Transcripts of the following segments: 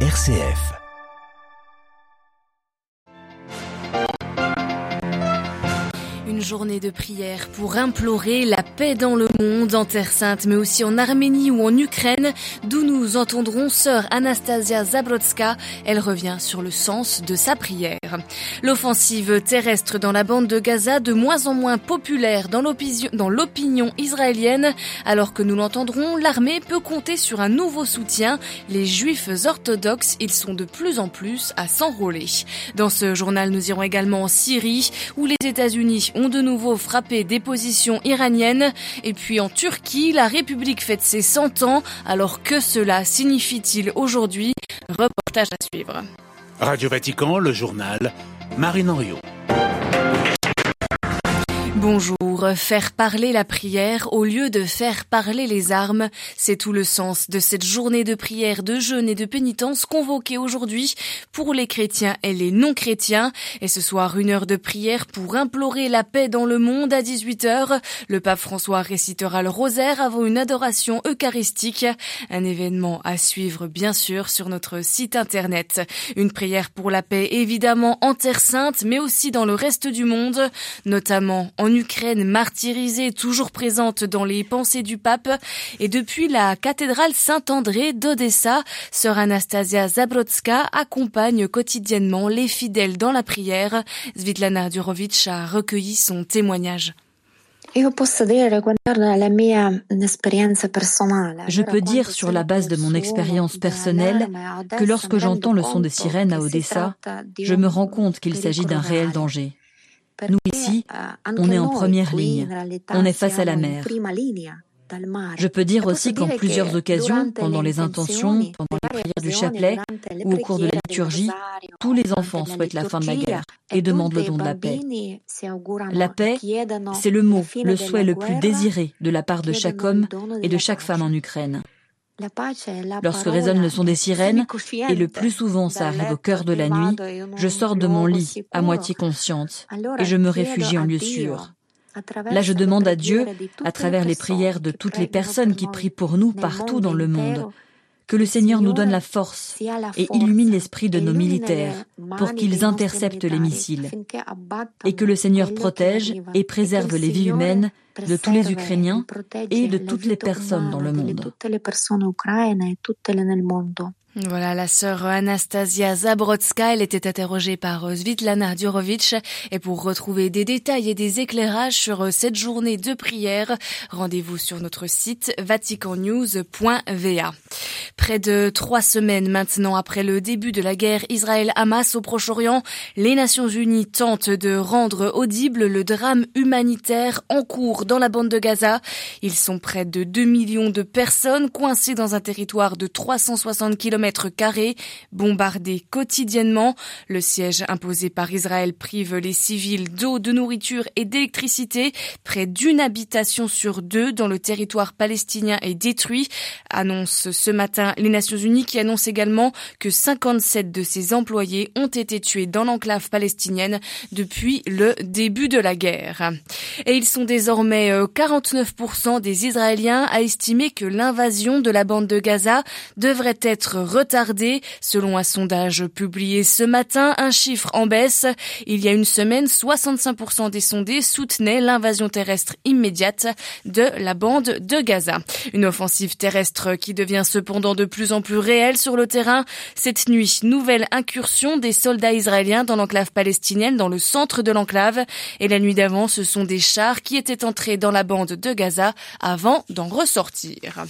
RCF. Journée de prière pour implorer la paix dans le monde, en Terre Sainte, mais aussi en Arménie ou en Ukraine, d'où nous entendrons sœur Anastasia Zabrotska. Elle revient sur le sens de sa prière. L'offensive terrestre dans la bande de Gaza, de moins en moins populaire dans l'opinion israélienne, alors que nous l'entendrons, l'armée peut compter sur un nouveau soutien. Les juifs orthodoxes, ils sont de plus en plus à s'enrôler. Dans ce journal, nous irons également en Syrie, où les États-Unis ont de nouveau frappé des positions iraniennes. Et puis en Turquie, la République fête ses 100 ans. Alors que cela signifie-t-il aujourd'hui? Reportage à suivre. Radio Vatican, le journal, Marine Henriot. Bonjour. Faire parler la prière au lieu de faire parler les armes, c'est tout le sens de cette journée de prière, de jeûne et de pénitence convoquée aujourd'hui pour les chrétiens et les non-chrétiens. Et ce soir, une heure de prière pour implorer la paix dans le monde à 18h. Le pape François récitera le rosaire avant une adoration eucharistique. Un événement à suivre, bien sûr, sur notre site internet. Une prière pour la paix, évidemment, en Terre Sainte, mais aussi dans le reste du monde, notamment en Ukraine, martyrisée, toujours présente dans les pensées du pape. Et depuis la cathédrale Saint-André d'Odessa, sœur Anastasia Zabrotska accompagne quotidiennement les fidèles dans la prière. Svitlana Durovitch a recueilli son témoignage. Je peux dire sur la base de mon expérience personnelle que lorsque j'entends le son de sirène à Odessa, je me rends compte qu'il s'agit d'un réel danger. Nous ici, on est en première ligne, on est face à la mer. Je peux dire aussi qu'en plusieurs occasions, pendant les intentions, pendant les prières du chapelet ou au cours de la liturgie, tous les enfants souhaitent la fin de la guerre et demandent le don de la paix. La paix, c'est le mot, le souhait le plus désiré de la part de chaque homme et de chaque femme en Ukraine. Lorsque résonne le son des sirènes, et le plus souvent ça arrive au cœur de la nuit, je sors de mon lit à moitié consciente et je me réfugie en lieu sûr. Là, je demande à Dieu, à travers les prières de toutes les personnes qui prient pour nous partout dans le monde, que le Seigneur nous donne la force et illumine l'esprit de nos militaires pour qu'ils interceptent les missiles, et que le Seigneur protège et préserve les vies humaines de tous les Ukrainiens et de toutes les personnes dans le monde. Voilà, la sœur Anastasia Zabrotska, elle était interrogée par euh, Svitlana Durovitch. Et pour retrouver des détails et des éclairages sur euh, cette journée de prière, rendez-vous sur notre site vaticannews.va. Près de trois semaines maintenant après le début de la guerre Israël-Hamas au Proche-Orient, les Nations Unies tentent de rendre audible le drame humanitaire en cours dans la bande de Gaza. Ils sont près de 2 millions de personnes coincées dans un territoire de 360 km carrés bombardés quotidiennement. Le siège imposé par Israël prive les civils d'eau, de nourriture et d'électricité. Près d'une habitation sur deux dans le territoire palestinien est détruit. Annonce ce matin les Nations Unies qui annoncent également que 57 de ses employés ont été tués dans l'enclave palestinienne depuis le début de la guerre. Et ils sont désormais 49% euh, des Israéliens à estimer que l'invasion de la bande de Gaza devrait être retardé. Selon un sondage publié ce matin, un chiffre en baisse. Il y a une semaine, 65% des sondés soutenaient l'invasion terrestre immédiate de la bande de Gaza. Une offensive terrestre qui devient cependant de plus en plus réelle sur le terrain. Cette nuit, nouvelle incursion des soldats israéliens dans l'enclave palestinienne, dans le centre de l'enclave. Et la nuit d'avant, ce sont des chars qui étaient entrés dans la bande de Gaza avant d'en ressortir.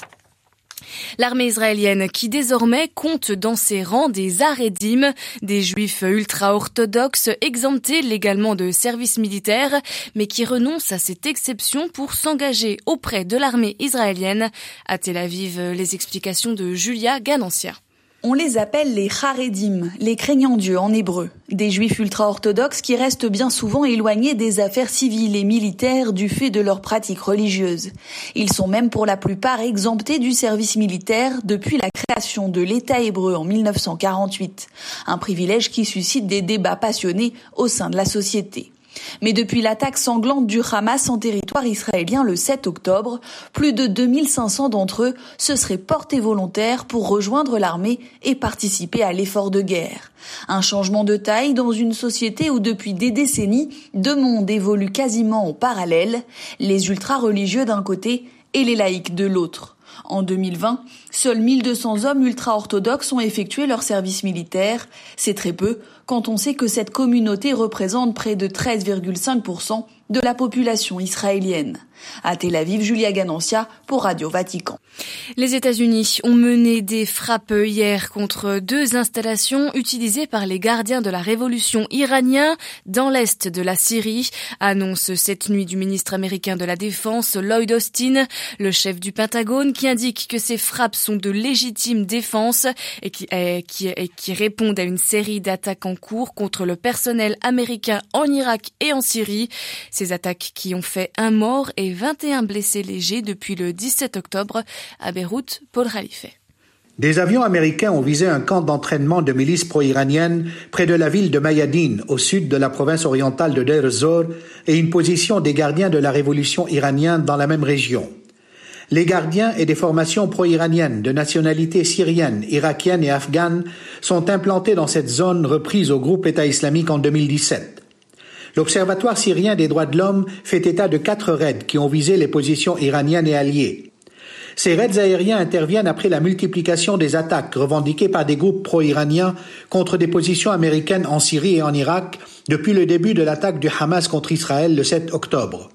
L'armée israélienne qui désormais compte dans ses rangs des Arédim, des juifs ultra-orthodoxes exemptés légalement de service militaire, mais qui renoncent à cette exception pour s'engager auprès de l'armée israélienne. À Tel Aviv, les explications de Julia Ganancia. On les appelle les Haredim, les craignants Dieu en hébreu, des juifs ultra-orthodoxes qui restent bien souvent éloignés des affaires civiles et militaires du fait de leurs pratiques religieuses. Ils sont même pour la plupart exemptés du service militaire depuis la création de l'État hébreu en 1948, un privilège qui suscite des débats passionnés au sein de la société. Mais depuis l'attaque sanglante du Hamas en territoire israélien le 7 octobre, plus de 2500 d'entre eux se seraient portés volontaires pour rejoindre l'armée et participer à l'effort de guerre. Un changement de taille dans une société où depuis des décennies, deux mondes évoluent quasiment en parallèle, les ultra-religieux d'un côté et les laïcs de l'autre. En 2020, seuls 1200 hommes ultra-orthodoxes ont effectué leur service militaire. C'est très peu quand on sait que cette communauté représente près de 13,5% de la population israélienne. À Tel Aviv, Julia Ganancia pour Radio Vatican. Les États-Unis ont mené des frappes hier contre deux installations utilisées par les gardiens de la révolution iranien dans l'est de la Syrie, annonce cette nuit du ministre américain de la Défense Lloyd Austin, le chef du Pentagone, qui indique que ces frappes sont de légitimes défenses et qui, et qui, et qui répondent à une série d'attaques en cours contre le personnel américain en Irak et en Syrie. Ces attaques qui ont fait un mort et 21 blessés légers depuis le 17 octobre à Beyrouth, Paul Khalife. Des avions américains ont visé un camp d'entraînement de milices pro-iraniennes près de la ville de Mayadine, au sud de la province orientale de Deir ez-Zor, et une position des gardiens de la révolution iranienne dans la même région. Les gardiens et des formations pro-iraniennes de nationalité syrienne, irakienne et afghane sont implantés dans cette zone reprise au groupe État islamique en 2017. L'Observatoire syrien des droits de l'homme fait état de quatre raids qui ont visé les positions iraniennes et alliées. Ces raids aériens interviennent après la multiplication des attaques revendiquées par des groupes pro-iraniens contre des positions américaines en Syrie et en Irak depuis le début de l'attaque du Hamas contre Israël le 7 octobre.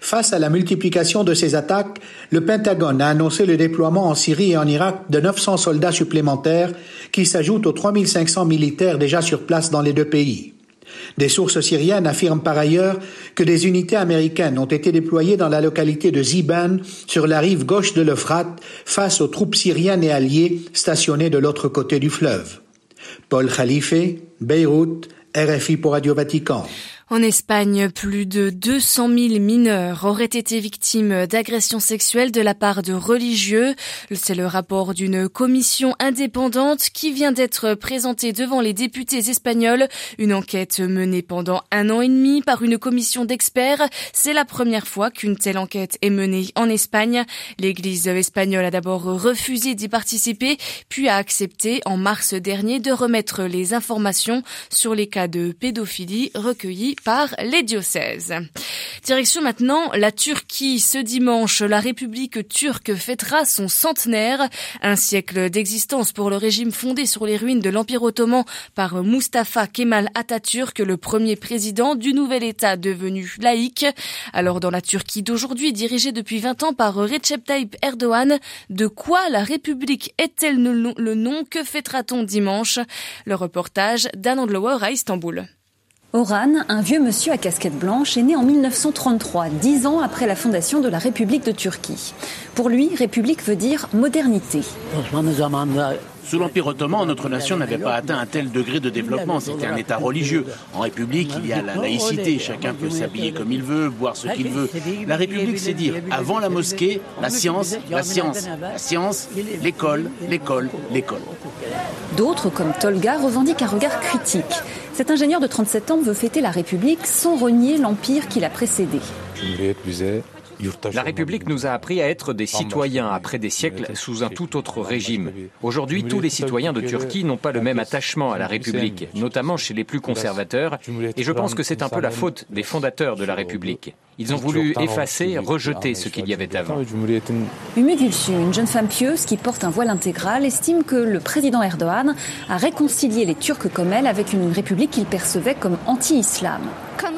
Face à la multiplication de ces attaques, le Pentagone a annoncé le déploiement en Syrie et en Irak de 900 soldats supplémentaires qui s'ajoutent aux 3500 militaires déjà sur place dans les deux pays. Des sources syriennes affirment par ailleurs que des unités américaines ont été déployées dans la localité de Ziban, sur la rive gauche de l'Euphrate, face aux troupes syriennes et alliées stationnées de l'autre côté du fleuve. Paul Khalife, Beyrouth, RFI pour Radio Vatican. En Espagne, plus de 200 000 mineurs auraient été victimes d'agressions sexuelles de la part de religieux. C'est le rapport d'une commission indépendante qui vient d'être présentée devant les députés espagnols. Une enquête menée pendant un an et demi par une commission d'experts. C'est la première fois qu'une telle enquête est menée en Espagne. L'église espagnole a d'abord refusé d'y participer, puis a accepté en mars dernier de remettre les informations sur les cas de pédophilie recueillis par les diocèses. Direction maintenant la Turquie. Ce dimanche, la République turque fêtera son centenaire, un siècle d'existence pour le régime fondé sur les ruines de l'Empire ottoman par Mustafa Kemal Atatürk, le premier président du nouvel État devenu laïque. Alors dans la Turquie d'aujourd'hui, dirigée depuis 20 ans par Recep Tayyip Erdogan, de quoi la République est-elle le nom Que fêtera-t-on dimanche? Le reportage d'Anand Andlower à Istanbul. Oran, un vieux monsieur à casquette blanche, est né en 1933, dix ans après la fondation de la République de Turquie. Pour lui, République veut dire modernité. Sous l'Empire ottoman, notre nation n'avait pas atteint un tel degré de développement. C'était un État religieux. En République, il y a la laïcité. Chacun peut s'habiller comme il veut, boire ce qu'il veut. La République, c'est dire, avant la mosquée, la science, la science, la science, l'école, l'école, l'école. D'autres, comme Tolga, revendiquent un regard critique. Cet ingénieur de 37 ans veut fêter la République sans renier l'empire qui l'a précédé. La République nous a appris à être des citoyens après des siècles sous un tout autre régime. Aujourd'hui, tous les citoyens de Turquie n'ont pas le même attachement à la République, notamment chez les plus conservateurs, et je pense que c'est un peu la faute des fondateurs de la République. Ils ont voulu effacer, rejeter ce qu'il y avait avant. Umu Gülsü, une jeune femme pieuse qui porte un voile intégral, estime que le président Erdogan a réconcilié les Turcs comme elle avec une république qu'il percevait comme anti-islam.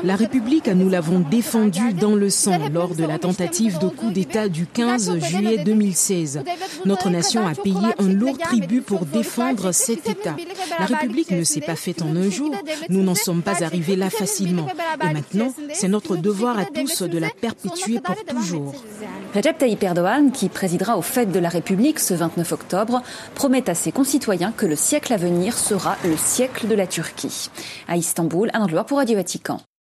La République, nous l'avons défendue dans le sang lors de la tentative de coup d'État du 15 juillet 2016. Notre nation a payé un lourd tribut pour défendre cet État. La République ne s'est pas faite en un jour. Nous n'en sommes pas arrivés là facilement. Et maintenant, c'est notre devoir à tous de la perpétuer pour toujours. Recep Tayyip Erdogan, qui présidera aux fêtes de la République ce 29 octobre, promet à ses concitoyens que le siècle à venir sera le siècle de la Turquie. À Istanbul, un endroit pour Radio Vatican.